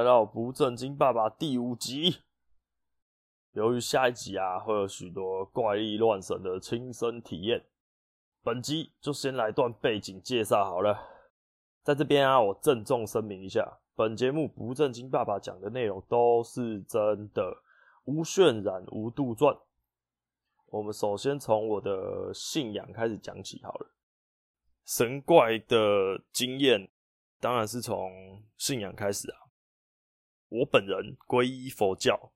来到不正经爸爸第五集。由于下一集啊会有许多怪力乱神的亲身体验，本集就先来段背景介绍好了。在这边啊，我郑重声明一下，本节目不正经爸爸讲的内容都是真的，无渲染，无杜撰。我们首先从我的信仰开始讲起好了。神怪的经验，当然是从信仰开始啊。我本人皈依佛教，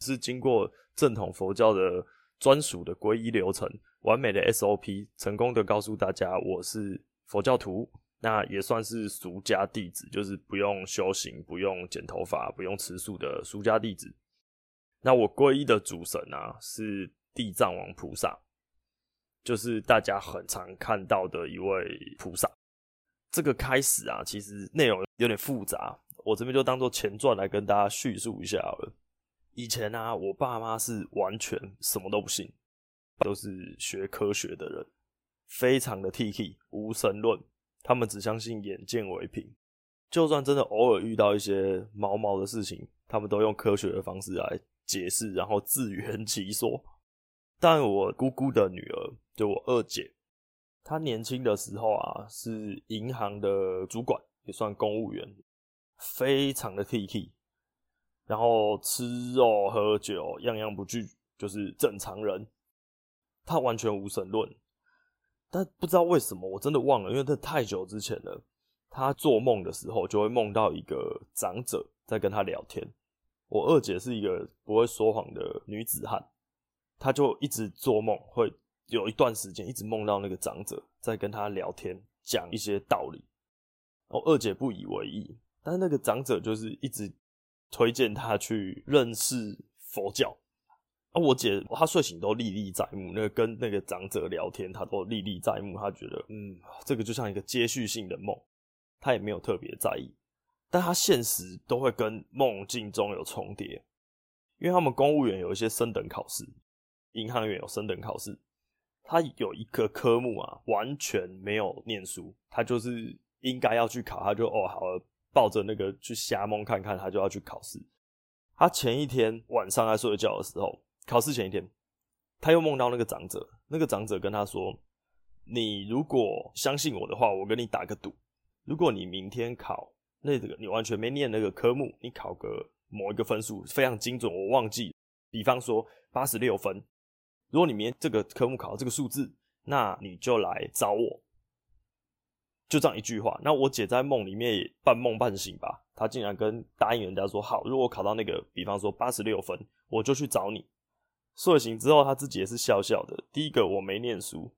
是经过正统佛教的专属的皈依流程，完美的 SOP，成功的告诉大家我是佛教徒，那也算是俗家弟子，就是不用修行、不用剪头发、不用吃素的俗家弟子。那我皈依的主神啊，是地藏王菩萨，就是大家很常看到的一位菩萨。这个开始啊，其实内容有点复杂。我这边就当做前传来跟大家叙述一下了。以前啊，我爸妈是完全什么都不信，都是学科学的人，非常的 T.K. 无神论，他们只相信眼见为凭。就算真的偶尔遇到一些毛毛的事情，他们都用科学的方式来解释，然后自圆其说。但我姑姑的女儿，就我二姐，她年轻的时候啊，是银行的主管，也算公务员。非常的 T T，然后吃肉喝酒样样不惧，就是正常人。他完全无神论，但不知道为什么，我真的忘了，因为这太久之前了。他做梦的时候就会梦到一个长者在跟他聊天。我二姐是一个不会说谎的女子汉，她就一直做梦，会有一段时间一直梦到那个长者在跟他聊天，讲一些道理。我二姐不以为意。但那个长者就是一直推荐他去认识佛教啊，我姐她睡醒都历历在目，那个跟那个长者聊天，她都历历在目，她觉得嗯，这个就像一个接续性的梦，她也没有特别在意，但她现实都会跟梦境中有重叠，因为他们公务员有一些升等考试，银行员有升等考试，他有一个科目啊，完全没有念书，他就是应该要去考，他就哦好了。抱着那个去瞎蒙看看，他就要去考试。他前一天晚上在睡觉的时候，考试前一天，他又梦到那个长者。那个长者跟他说：“你如果相信我的话，我跟你打个赌。如果你明天考那个你完全没念那个科目，你考个某一个分数非常精准，我忘记，比方说八十六分。如果你明天这个科目考到这个数字，那你就来找我。”就这样一句话，那我姐在梦里面也半梦半醒吧，她竟然跟答应人家说好，如果考到那个，比方说八十六分，我就去找你。睡醒之后，她自己也是笑笑的。第一个，我没念书，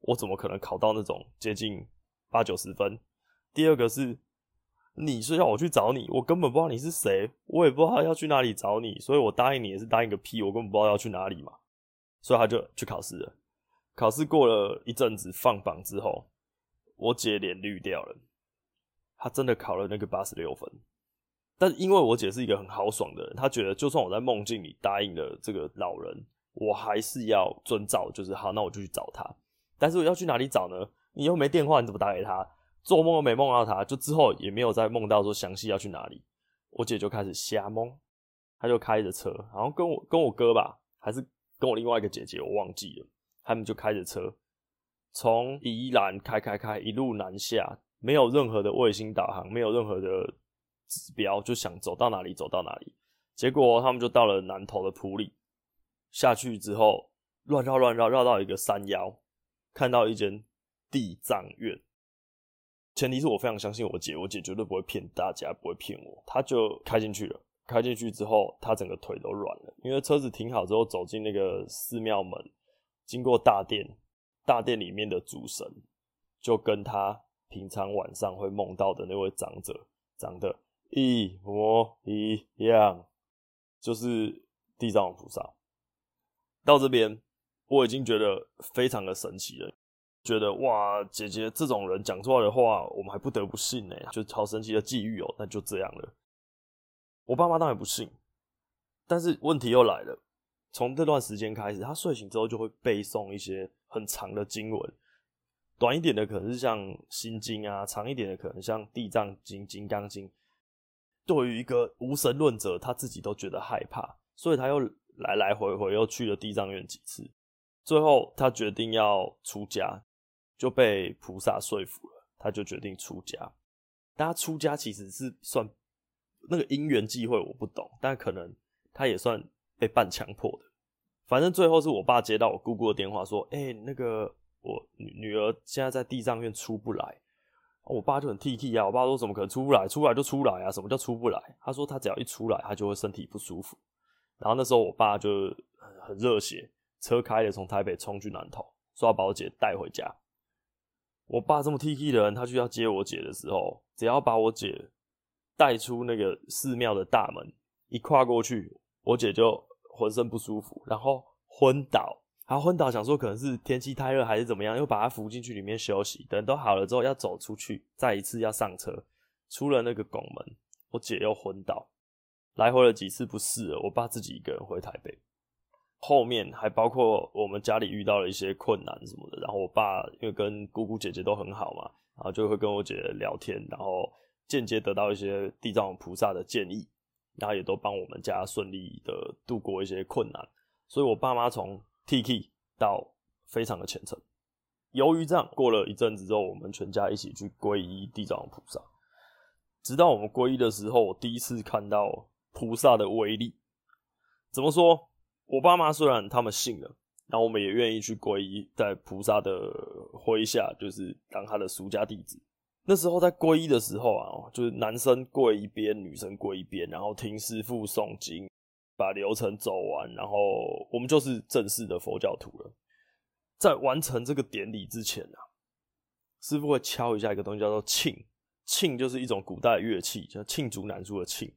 我怎么可能考到那种接近八九十分？第二个是，你是要我去找你，我根本不知道你是谁，我也不知道要去哪里找你，所以我答应你也是答应个屁，我根本不知道要去哪里嘛。所以他就去考试了。考试过了一阵子，放榜之后。我姐脸绿掉了，她真的考了那个八十六分，但因为我姐是一个很豪爽的人，她觉得就算我在梦境里答应了这个老人，我还是要遵照，就是好，那我就去找他。但是我要去哪里找呢？你又没电话，你怎么打给他？做梦都没梦到他，就之后也没有再梦到说详细要去哪里。我姐就开始瞎蒙，她就开着车，然后跟我跟我哥吧，还是跟我另外一个姐姐，我忘记了，他们就开着车。从宜兰开开开一路南下，没有任何的卫星导航，没有任何的指标，就想走到哪里走到哪里。结果他们就到了南投的埔里，下去之后乱绕乱绕绕到一个山腰，看到一间地藏院。前提是我非常相信我姐，我姐绝对不会骗大家，不会骗我。她就开进去了，开进去之后，她整个腿都软了，因为车子停好之后，走进那个寺庙门，经过大殿。大殿里面的主神，就跟他平常晚上会梦到的那位长者长得一模一样，就是地藏王菩萨。到这边，我已经觉得非常的神奇了，觉得哇，姐姐这种人讲出来的话，我们还不得不信呢，就超神奇的际遇哦。那就这样了，我爸妈当然不信，但是问题又来了。从这段时间开始，他睡醒之后就会背诵一些很长的经文，短一点的可能是像《心经》啊，长一点的可能像《地藏经》《金刚经》。对于一个无神论者，他自己都觉得害怕，所以他又来来回回又去了地藏院几次，最后他决定要出家，就被菩萨说服了，他就决定出家。但他出家其实是算那个因缘际会，我不懂，但可能他也算被半强迫的。反正最后是我爸接到我姑姑的电话，说：“哎、那个我女女儿现在在地藏院出不来。”我爸就很 T T 啊，我爸说：“怎么可能出不来？出来就出来啊！什么叫出不来？”他说：“他只要一出来，他就会身体不舒服。”然后那时候我爸就很热血，车开了从台北冲去南投，说要把我姐带回家。我爸这么 T T 的人，他去要接我姐的时候，只要把我姐带出那个寺庙的大门，一跨过去，我姐就。浑身不舒服，然后昏倒，然后昏倒，想说可能是天气太热还是怎么样，又把他扶进去里面休息。等都好了之后，要走出去，再一次要上车，出了那个拱门，我姐又昏倒，来回了几次不适了，我爸自己一个人回台北。后面还包括我们家里遇到了一些困难什么的，然后我爸因为跟姑姑姐姐都很好嘛，然后就会跟我姐聊天，然后间接得到一些地藏菩萨的建议。然后也都帮我们家顺利的度过一些困难，所以我爸妈从 T.K. 到非常的虔诚。由于这样，过了一阵子之后，我们全家一起去皈依地藏菩萨。直到我们皈依的时候，我第一次看到菩萨的威力。怎么说？我爸妈虽然他们信了，然后我们也愿意去皈依，在菩萨的麾下，就是当他的俗家弟子。那时候在皈依的时候啊，就是男生跪一边，女生跪一边，然后听师父诵经，把流程走完，然后我们就是正式的佛教徒了。在完成这个典礼之前啊，师父会敲一下一个东西，叫做磬。磬就是一种古代乐器，叫罄竹难书的磬。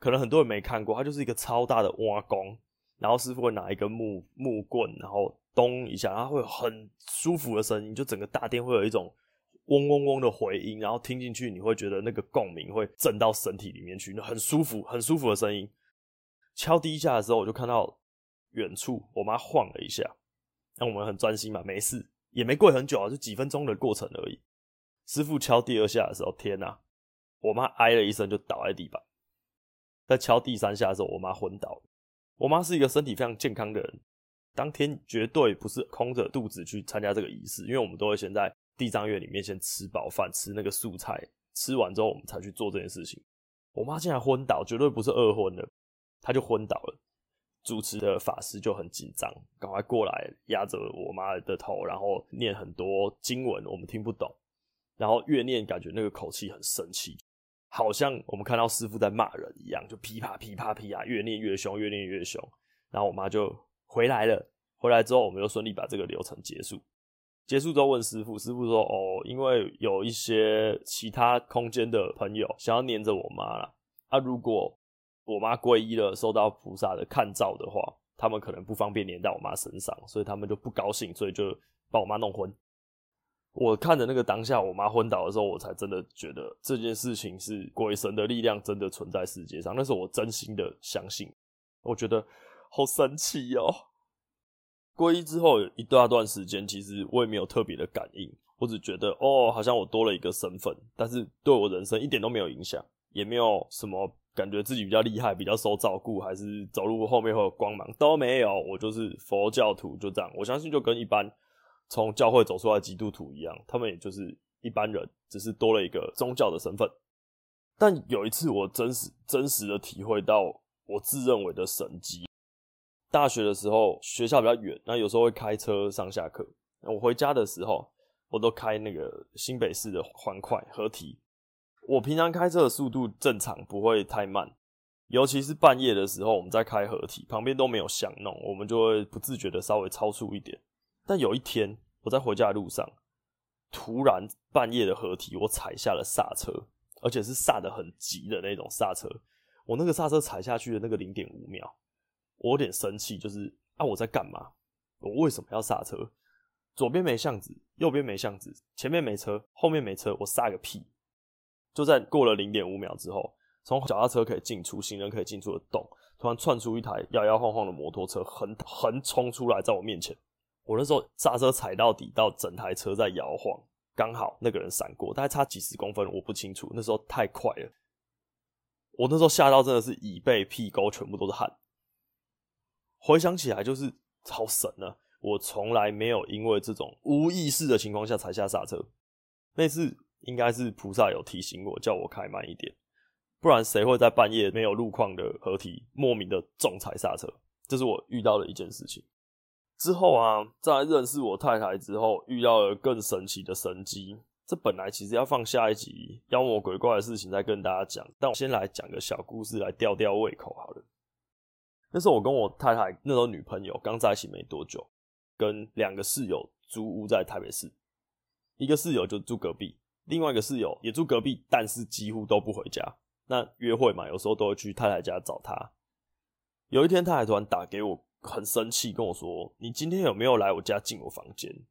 可能很多人没看过，它就是一个超大的蛙弓，然后师父会拿一根木木棍，然后咚一下，然后会有很舒服的声音，就整个大殿会有一种。嗡嗡嗡的回音，然后听进去，你会觉得那个共鸣会震到身体里面去，很舒服，很舒服的声音。敲第一下的时候，我就看到远处我妈晃了一下，那我们很专心嘛，没事，也没跪很久啊，就几分钟的过程而已。师傅敲第二下的时候，天哪，我妈哎了一声就倒在地板。在敲第三下的时候，我妈昏倒了。我妈是一个身体非常健康的人，当天绝对不是空着肚子去参加这个仪式，因为我们都会先在。地藏院里面先吃饱饭，吃那个素菜，吃完之后我们才去做这件事情。我妈竟然昏倒，绝对不是饿昏了，她就昏倒了。主持的法师就很紧张，赶快过来压着我妈的头，然后念很多经文，我们听不懂。然后越念，感觉那个口气很生气，好像我们看到师傅在骂人一样，就噼啪噼啪噼啊，越念越凶，越念越凶。然后我妈就回来了，回来之后我们就顺利把这个流程结束。结束之后问师父，师父说：“哦，因为有一些其他空间的朋友想要黏着我妈啦。啊，如果我妈皈依了，受到菩萨的看照的话，他们可能不方便黏到我妈身上，所以他们就不高兴，所以就把我妈弄昏。我看着那个当下我妈昏倒的时候，我才真的觉得这件事情是鬼神的力量真的存在世界上，那是我真心的相信。我觉得好神奇哦。”皈依之后一大段时间，其实我也没有特别的感应，我只觉得哦，好像我多了一个身份，但是对我人生一点都没有影响，也没有什么感觉自己比较厉害、比较受照顾，还是走路后面会有光芒都没有，我就是佛教徒，就这样。我相信就跟一般从教会走出来基督徒一样，他们也就是一般人，只是多了一个宗教的身份。但有一次，我真实真实的体会到我自认为的神迹。大学的时候，学校比较远，那有时候会开车上下课。我回家的时候，我都开那个新北市的环快合体。我平常开车的速度正常，不会太慢，尤其是半夜的时候，我们在开合体，旁边都没有响弄，我们就会不自觉的稍微超速一点。但有一天，我在回家的路上，突然半夜的合体，我踩下了刹车，而且是刹的很急的那种刹车。我那个刹车踩下去的那个零点五秒。我有点生气，就是啊，我在干嘛？我为什么要刹车？左边没巷子，右边没巷子，前面没车，后面没车，我刹个屁！就在过了零点五秒之后，从脚踏车可以进出、行人可以进出的洞，突然窜出一台摇摇晃晃的摩托车，横横冲出来在我面前。我那时候刹车踩到底，到整台车在摇晃，刚好那个人闪过，大概差几十公分，我不清楚。那时候太快了。我那时候吓到真的是椅背屁沟全部都是汗。回想起来就是超神啊！我从来没有因为这种无意识的情况下踩下刹车。那次应该是菩萨有提醒我，叫我开慢一点，不然谁会在半夜没有路况的河堤莫名的重踩刹车？这是我遇到的一件事情。之后啊，在认识我太太之后，遇到了更神奇的神机。这本来其实要放下一集妖魔鬼怪的事情再跟大家讲，但我先来讲个小故事来吊吊胃口好了。那时候我跟我太太那时候女朋友刚在一起没多久，跟两个室友租屋在台北市，一个室友就住隔壁，另外一个室友也住隔壁，但是几乎都不回家。那约会嘛，有时候都会去太太家找她。有一天，太太突然打给我，很生气跟我说：“你今天有没有来我家进我房间？”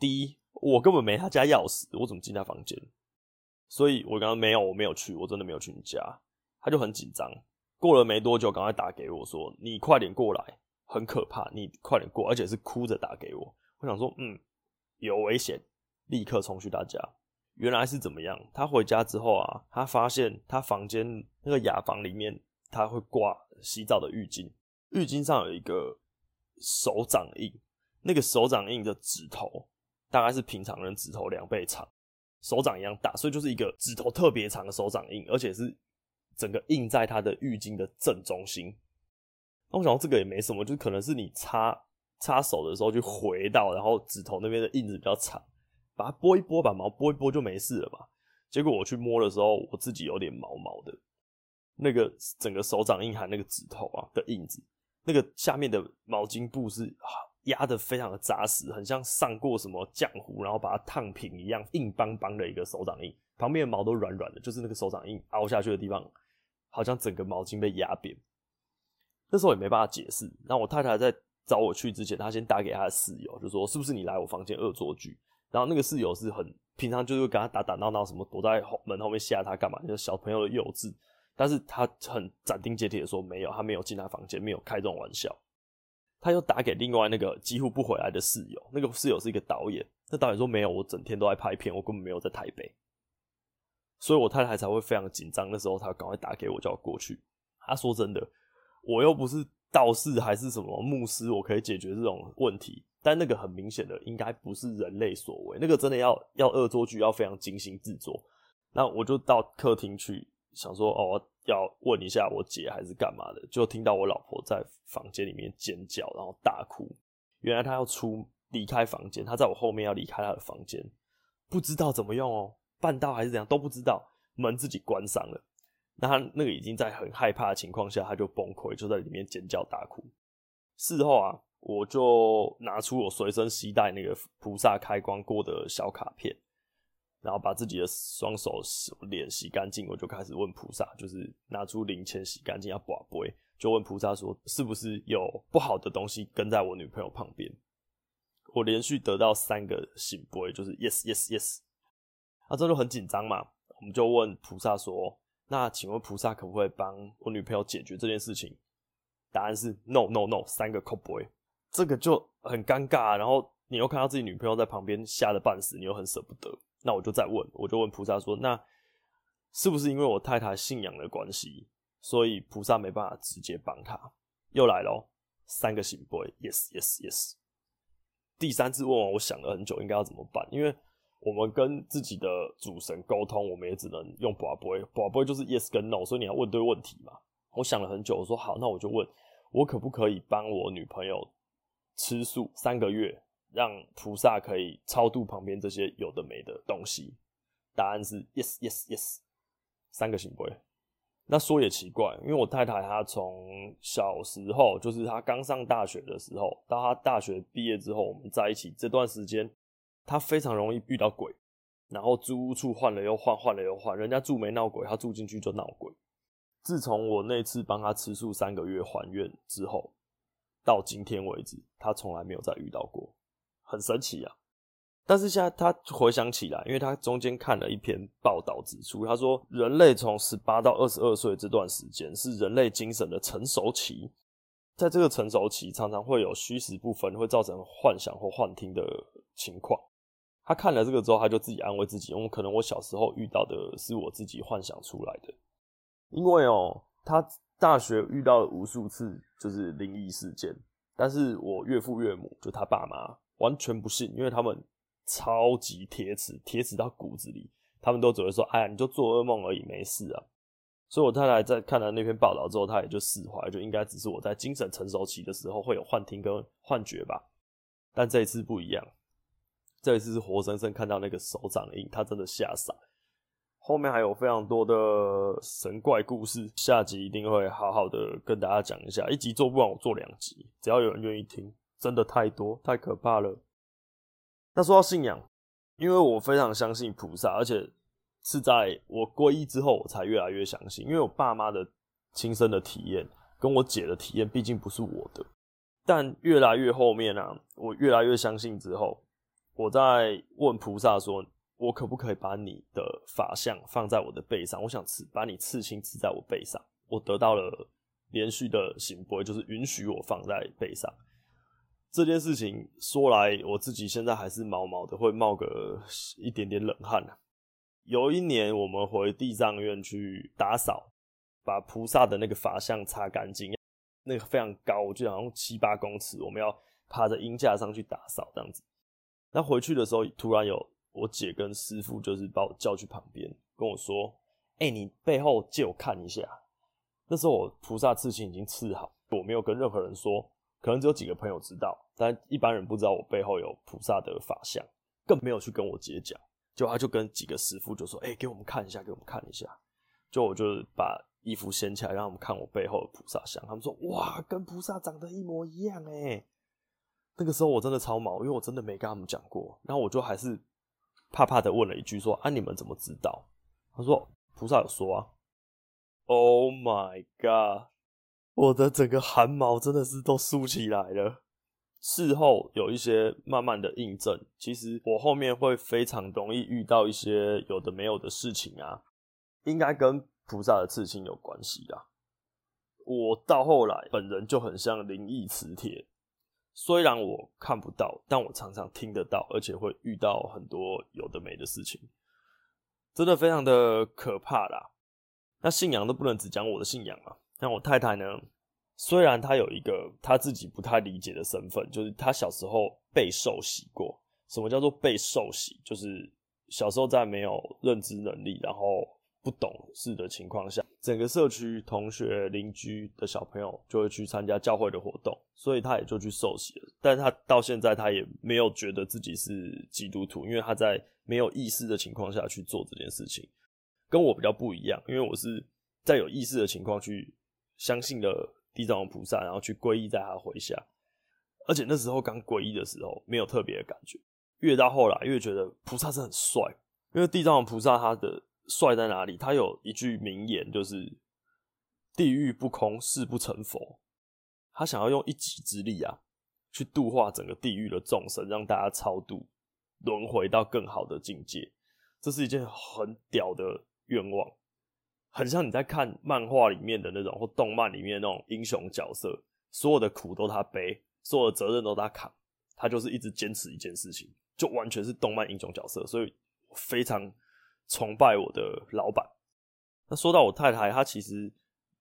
第一。我根本没他家钥匙，我怎么进他房间？所以我刚刚没有，我没有去，我真的没有去你家。他就很紧张，过了没多久，赶快打给我说：“你快点过来，很可怕，你快点过，而且是哭着打给我。”我想说，嗯，有危险，立刻冲去他家。原来是怎么样？他回家之后啊，他发现他房间那个雅房里面，他会挂洗澡的浴巾，浴巾上有一个手掌印，那个手掌印的指头。大概是平常人指头两倍长，手掌一样大，所以就是一个指头特别长的手掌印，而且是整个印在他的浴巾的正中心。那我想这个也没什么，就可能是你擦擦手的时候就回到，然后指头那边的印子比较长，把它拨一拨，把毛拨一拨就没事了嘛。结果我去摸的时候，我自己有点毛毛的，那个整个手掌印和那个指头啊的印子，那个下面的毛巾布是压得非常的扎实，很像上过什么浆糊，然后把它烫平一样，硬邦邦的一个手掌印，旁边的毛都软软的，就是那个手掌印凹下去的地方，好像整个毛巾被压扁。那时候也没办法解释。然后我太太在找我去之前，她先打给她的室友，就说是不是你来我房间恶作剧？然后那个室友是很平常，就是跟他打打闹闹，什么躲在后门后面吓他干嘛？就是小朋友的幼稚。但是他很斩钉截铁的说没有，他没有进他房间，没有开这种玩笑。他又打给另外那个几乎不回来的室友，那个室友是一个导演。那导演说没有，我整天都在拍片，我根本没有在台北。所以我太太才会非常紧张。那时候她赶快打给我，叫我过去。她说真的，我又不是道士还是什么牧师，我可以解决这种问题。但那个很明显的，应该不是人类所为，那个真的要要恶作剧，要非常精心制作。那我就到客厅去，想说哦。要问一下我姐还是干嘛的，就听到我老婆在房间里面尖叫，然后大哭。原来她要出离开房间，她在我后面要离开她的房间，不知道怎么用哦，办到还是怎样都不知道，门自己关上了。那他那个已经在很害怕的情况下，他就崩溃，就在里面尖叫大哭。事后啊，我就拿出我随身携带那个菩萨开光过的小卡片。然后把自己的双手、脸洗干净，我就开始问菩萨，就是拿出零钱洗干净要跋杯，就问菩萨说，是不是有不好的东西跟在我女朋友旁边？我连续得到三个醒杯，就是 yes yes yes，那，这就很紧张嘛。我们就问菩萨说，那请问菩萨可不可以帮我女朋友解决这件事情？答案是 no no no，三个扣杯，这个就很尴尬。然后你又看到自己女朋友在旁边吓得半死，你又很舍不得。那我就再问，我就问菩萨说：“那是不是因为我太太信仰的关系，所以菩萨没办法直接帮他？”又来咯，三个圣杯，yes yes yes。第三次问完，我想了很久，应该要怎么办？因为我们跟自己的主神沟通，我们也只能用跋杯，跋杯就是 yes 跟 no，所以你要问对问题嘛。我想了很久，我说好，那我就问，我可不可以帮我女朋友吃素三个月？让菩萨可以超度旁边这些有的没的东西，答案是 yes yes yes，三个圣杯。那说也奇怪，因为我太太她从小时候，就是她刚上大学的时候，到她大学毕业之后，我们在一起这段时间，他非常容易遇到鬼，然后租屋处换了又换，换了又换，人家住没闹鬼，他住进去就闹鬼。自从我那次帮他吃素三个月还愿之后，到今天为止，他从来没有再遇到过。很神奇啊！但是现在他回想起来，因为他中间看了一篇报道指出，他说人类从十八到二十二岁这段时间是人类精神的成熟期，在这个成熟期常常会有虚实不分，会造成幻想或幻听的情况。他看了这个之后，他就自己安慰自己，因为可能我小时候遇到的是我自己幻想出来的。因为哦，他大学遇到了无数次就是灵异事件，但是我岳父岳母就他爸妈完全不信，因为他们超级铁齿，铁齿到骨子里，他们都只会说：“哎呀，你就做噩梦而已，没事啊。”所以我太太在看了那篇报道之后，她也就释怀，就应该只是我在精神成熟期的时候会有幻听跟幻觉吧。但这一次不一样，这一次是活生生看到那个手掌印，他真的吓傻。后面还有非常多的神怪故事，下集一定会好好的跟大家讲一下。一集做不完，我做两集，只要有人愿意听，真的太多太可怕了。那说到信仰，因为我非常相信菩萨，而且是在我皈依之后，我才越来越相信。因为我爸妈的亲身的体验，跟我姐的体验，毕竟不是我的。但越来越后面啊，我越来越相信之后，我在问菩萨说。我可不可以把你的法相放在我的背上？我想刺，把你刺青刺在我背上。我得到了连续的圣杯，就是允许我放在背上。这件事情说来，我自己现在还是毛毛的，会冒个一点点冷汗啊。有一年，我们回地藏院去打扫，把菩萨的那个法相擦干净。那个非常高，我记得好像七八公尺，我们要爬着鹰架上去打扫，这样子。那回去的时候，突然有。我姐跟师傅就是把我叫去旁边，跟我说：“哎、你背后借我看一下。”那时候我菩萨刺青已经刺好，我没有跟任何人说，可能只有几个朋友知道，但一般人不知道我背后有菩萨的法相，更没有去跟我姐讲。就他就跟几个师傅就说：“哎、给我们看一下，给我们看一下。”就我就把衣服掀起来，让他们看我背后的菩萨像。他们说：“哇，跟菩萨长得一模一样哎！”那个时候我真的超毛，因为我真的没跟他们讲过，然后我就还是。怕怕的问了一句说：“啊，你们怎么知道？”他说：“菩萨有说啊。”Oh my god！我的整个汗毛真的是都竖起来了。事后有一些慢慢的印证，其实我后面会非常容易遇到一些有的没有的事情啊，应该跟菩萨的刺青有关系啦。我到后来本人就很像灵异磁铁。虽然我看不到，但我常常听得到，而且会遇到很多有的没的事情，真的非常的可怕啦。那信仰都不能只讲我的信仰啊。像我太太呢，虽然她有一个她自己不太理解的身份，就是她小时候被受洗过。什么叫做被受洗？就是小时候在没有认知能力，然后。不懂事的情况下，整个社区同学邻居的小朋友就会去参加教会的活动，所以他也就去受洗了。但是他到现在他也没有觉得自己是基督徒，因为他在没有意识的情况下去做这件事情，跟我比较不一样。因为我是在有意识的情况去相信了地藏王菩萨，然后去皈依在他麾下。而且那时候刚皈依的时候没有特别的感觉，越到后来越觉得菩萨是很帅，因为地藏王菩萨他的。帅在哪里？他有一句名言，就是“地狱不空，誓不成佛”。他想要用一己之力啊，去度化整个地狱的众生，让大家超度轮回到更好的境界。这是一件很屌的愿望，很像你在看漫画里面的那种，或动漫里面那种英雄角色，所有的苦都他背，所有的责任都他扛，他就是一直坚持一件事情，就完全是动漫英雄角色，所以非常。崇拜我的老板。那说到我太太，她其实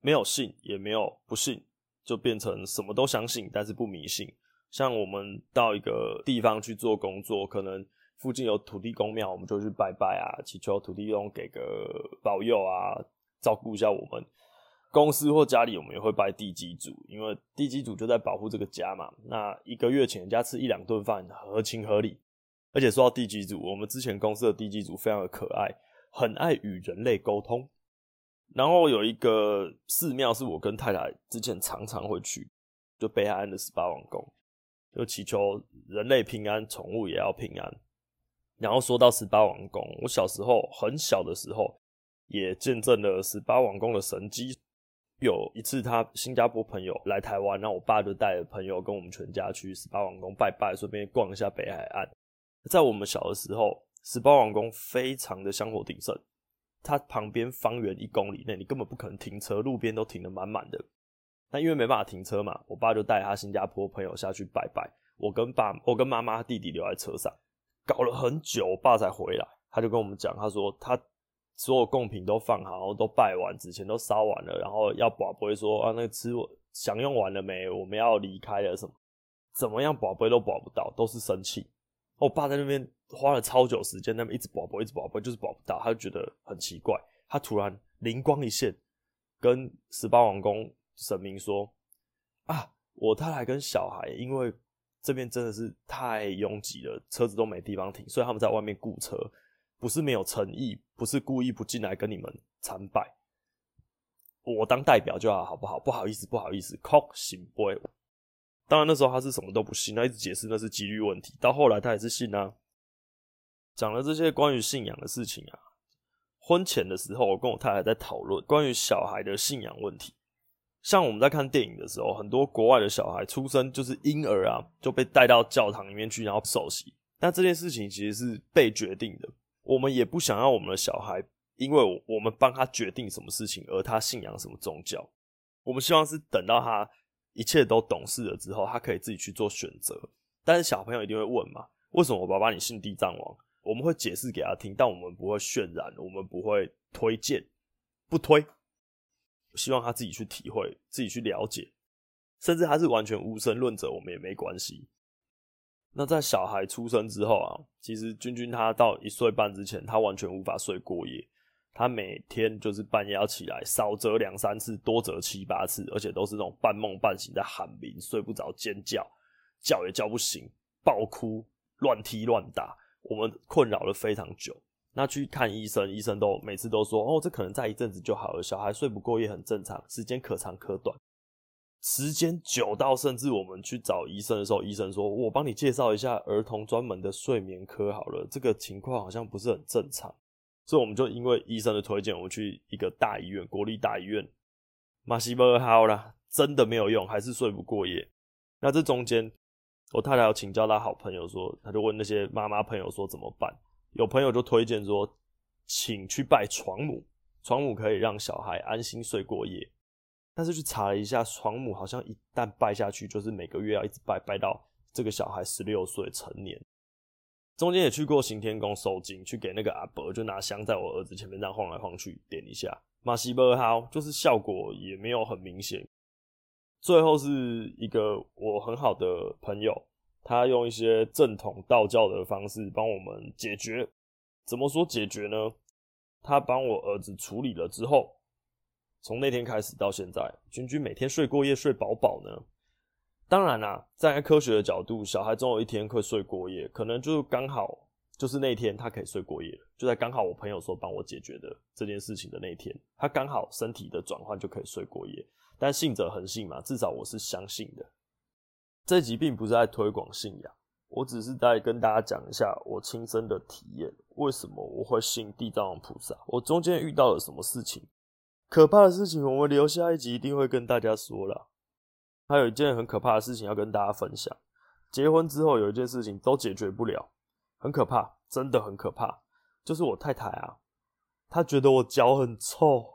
没有信，也没有不信，就变成什么都相信，但是不迷信。像我们到一个地方去做工作，可能附近有土地公庙，我们就去拜拜啊，祈求土地公给个保佑啊，照顾一下我们。公司或家里，我们也会拜地基主，因为地基主就在保护这个家嘛。那一个月请人家吃一两顿饭，合情合理。而且说到地基组，我们之前公司的地基组非常的可爱，很爱与人类沟通。然后有一个寺庙是我跟太太之前常常会去，就北海岸的十八王宫，就祈求人类平安，宠物也要平安。然后说到十八王宫，我小时候很小的时候也见证了十八王宫的神迹。有一次他新加坡朋友来台湾，然后我爸就带着朋友跟我们全家去十八王宫拜拜，顺便逛一下北海岸。在我们小的时候，十八王宫非常的香火鼎盛，它旁边方圆一公里内，你根本不可能停车，路边都停得满满的。那因为没办法停车嘛，我爸就带他新加坡朋友下去拜拜，我跟爸，我跟妈妈、弟弟留在车上，搞了很久，我爸才回来。他就跟我们讲，他说他所有贡品都放好，然后都拜完，纸钱都烧完了，然后要宝贝说啊，那个吃我享用完了没？我们要离开了什么？怎么样宝贝都宝不到，都是生气。我爸在那边花了超久时间，那边一直宝贝，一直宝贝，就是宝不到，他就觉得很奇怪。他突然灵光一现，跟十八王公神明说：“啊，我太太跟小孩，因为这边真的是太拥挤了，车子都没地方停，所以他们在外面雇车，不是没有诚意，不是故意不进来跟你们参拜。我当代表就好，好不好？不好意思，不好意思，靠行不？当然那时候他是什么都不信，他一直解释那是几率问题。到后来他也是信啊，讲了这些关于信仰的事情啊。婚前的时候，我跟我太太在讨论关于小孩的信仰问题。像我们在看电影的时候，很多国外的小孩出生就是婴儿啊，就被带到教堂里面去，然后受洗。但这件事情其实是被决定的，我们也不想要我们的小孩，因为我们帮他决定什么事情，而他信仰什么宗教。我们希望是等到他一切都懂事了之后，他可以自己去做选择。但是小朋友一定会问嘛，为什么我爸爸你信地藏王？我们会解释给他听，但我们不会渲染，我们不会推荐，不推。希望他自己去体会，自己去了解，甚至他是完全无神论者，我们也没关系。那在小孩出生之后啊，其实君君他到一岁半之前，他完全无法睡过夜，他每天就是半夜要起来，少则两三次，多则七八次，而且都是那种半梦半醒在喊名，睡不着，尖叫，叫也叫不醒，暴哭，乱踢乱打。我们困扰了非常久，那去看医生，医生都每次都说，哦，这可能再一阵子就好了，小孩睡不过夜很正常，时间可长可短。时间久到甚至我们去找医生的时候，医生说，我帮你介绍一下儿童专门的睡眠科好了，这个情况好像不是很正常，所以我们就因为医生的推荐，我们去一个大医院，国立大医院，马西伯好啦，真的没有用，还是睡不过夜。那这中间。我太太要请教她好朋友说，她就问那些妈妈朋友说怎么办？有朋友就推荐说，请去拜床母，床母可以让小孩安心睡过夜。但是去查了一下，床母好像一旦拜下去，就是每个月要一直拜，拜到这个小孩十六岁成年。中间也去过行天宫收惊，去给那个阿伯就拿香在我儿子前面这样晃来晃去，点一下，马西伯好，就是效果也没有很明显。最后是一个我很好的朋友，他用一些正统道教的方式帮我们解决。怎么说解决呢？他帮我儿子处理了之后，从那天开始到现在，君君每天睡过夜睡饱饱呢。当然啦，站在科学的角度，小孩总有一天会睡过夜，可能就刚好就是那天他可以睡过夜，就在刚好我朋友说帮我解决的这件事情的那天，他刚好身体的转换就可以睡过夜。但信者恒信嘛，至少我是相信的。这集并不是在推广信仰，我只是在跟大家讲一下我亲身的体验。为什么我会信地藏王菩萨？我中间遇到了什么事情？可怕的事情，我们留下一集一定会跟大家说啦。还有一件很可怕的事情要跟大家分享。结婚之后有一件事情都解决不了，很可怕，真的很可怕。就是我太太啊，她觉得我脚很臭。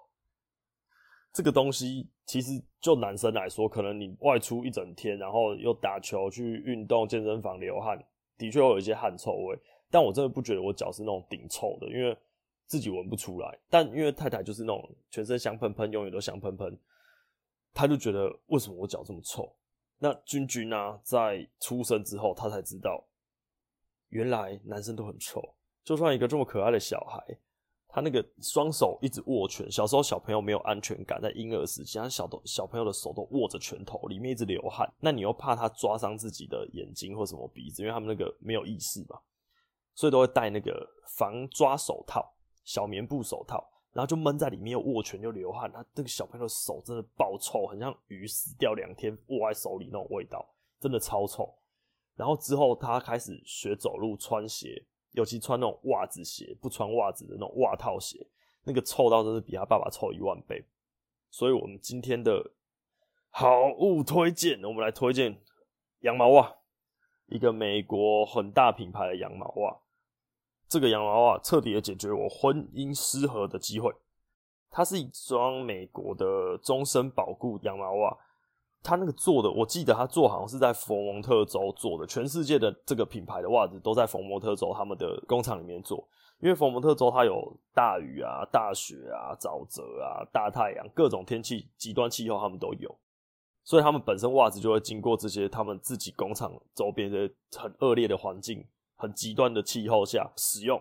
这个东西其实就男生来说，可能你外出一整天，然后又打球去运动、健身房流汗，的确会有一些汗臭味。但我真的不觉得我脚是那种顶臭的，因为自己闻不出来。但因为太太就是那种全身香喷喷，永远都香喷喷，他就觉得为什么我脚这么臭？那君君啊，在出生之后，他才知道，原来男生都很臭。就算一个这么可爱的小孩。他那个双手一直握拳，小时候小朋友没有安全感，在婴儿时期，他小的小朋友的手都握着拳头，里面一直流汗。那你又怕他抓伤自己的眼睛或什么鼻子，因为他们那个没有意识嘛，所以都会戴那个防抓手套，小棉布手套，然后就闷在里面，又握拳又流汗。他这个小朋友的手真的爆臭，很像鱼死掉两天握在手里那种味道，真的超臭。然后之后他开始学走路、穿鞋。尤其穿那种袜子鞋，不穿袜子的那种袜套鞋，那个臭到真是比他爸爸臭一万倍。所以，我们今天的好物推荐，我们来推荐羊毛袜，一个美国很大品牌的羊毛袜。这个羊毛袜彻底的解决我婚姻失和的机会。它是一双美国的终身保固羊毛袜。它那个做的，我记得它做好像是在佛，蒙特州做的，全世界的这个品牌的袜子都在佛蒙特州他们的工厂里面做，因为佛蒙特州它有大雨啊、大雪啊、沼泽啊、大太阳，各种天气极端气候他们都有，所以他们本身袜子就会经过这些他们自己工厂周边的很恶劣的环境、很极端的气候下使用。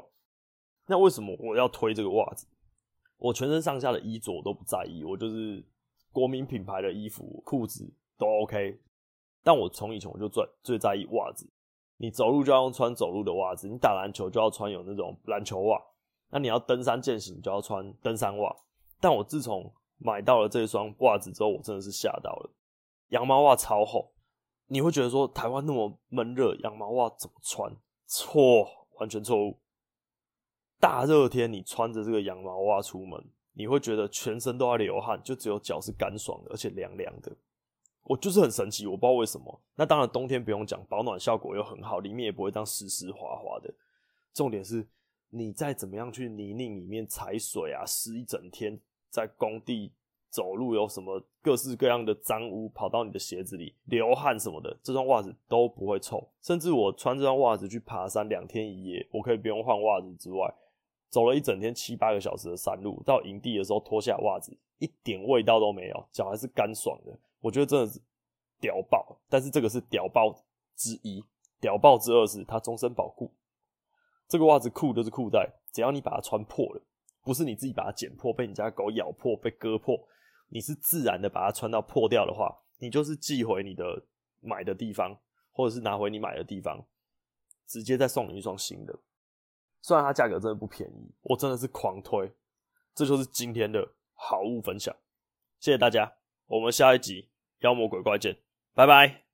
那为什么我要推这个袜子？我全身上下的衣着我都不在意，我就是国民品牌的衣服、裤子都 OK。但我从以前我就最最在意袜子。你走路就要穿走路的袜子，你打篮球就要穿有那种篮球袜，那你要登山健行就要穿登山袜。但我自从买到了这双袜子之后，我真的是吓到了，羊毛袜超厚。你会觉得说台湾那么闷热，羊毛袜怎么穿？错，完全错误。大热天你穿着这个羊毛袜出门，你会觉得全身都在流汗，就只有脚是干爽的，而且凉凉的。我就是很神奇，我不知道为什么。那当然，冬天不用讲，保暖效果又很好，里面也不会这样湿湿滑滑的。重点是，你再怎么样去泥泞里面踩水啊，湿一整天，在工地走路有什么各式各样的脏污跑到你的鞋子里，流汗什么的，这双袜子都不会臭。甚至我穿这双袜子去爬山两天一夜，我可以不用换袜子之外，走了一整天七八个小时的山路，到营地的时候脱下袜子，一点味道都没有，脚还是干爽的。我觉得真的是屌爆，但是这个是屌爆之一，屌爆之二是它终身保固。这个袜子酷就是酷在，只要你把它穿破了，不是你自己把它剪破，被你家狗咬破，被割破，你是自然的把它穿到破掉的话，你就是寄回你的买的地方，或者是拿回你买的地方，直接再送你一双新的。虽然它价格真的不便宜，我真的是狂推。这就是今天的好物分享，谢谢大家。我们下一集妖魔鬼怪见，拜拜。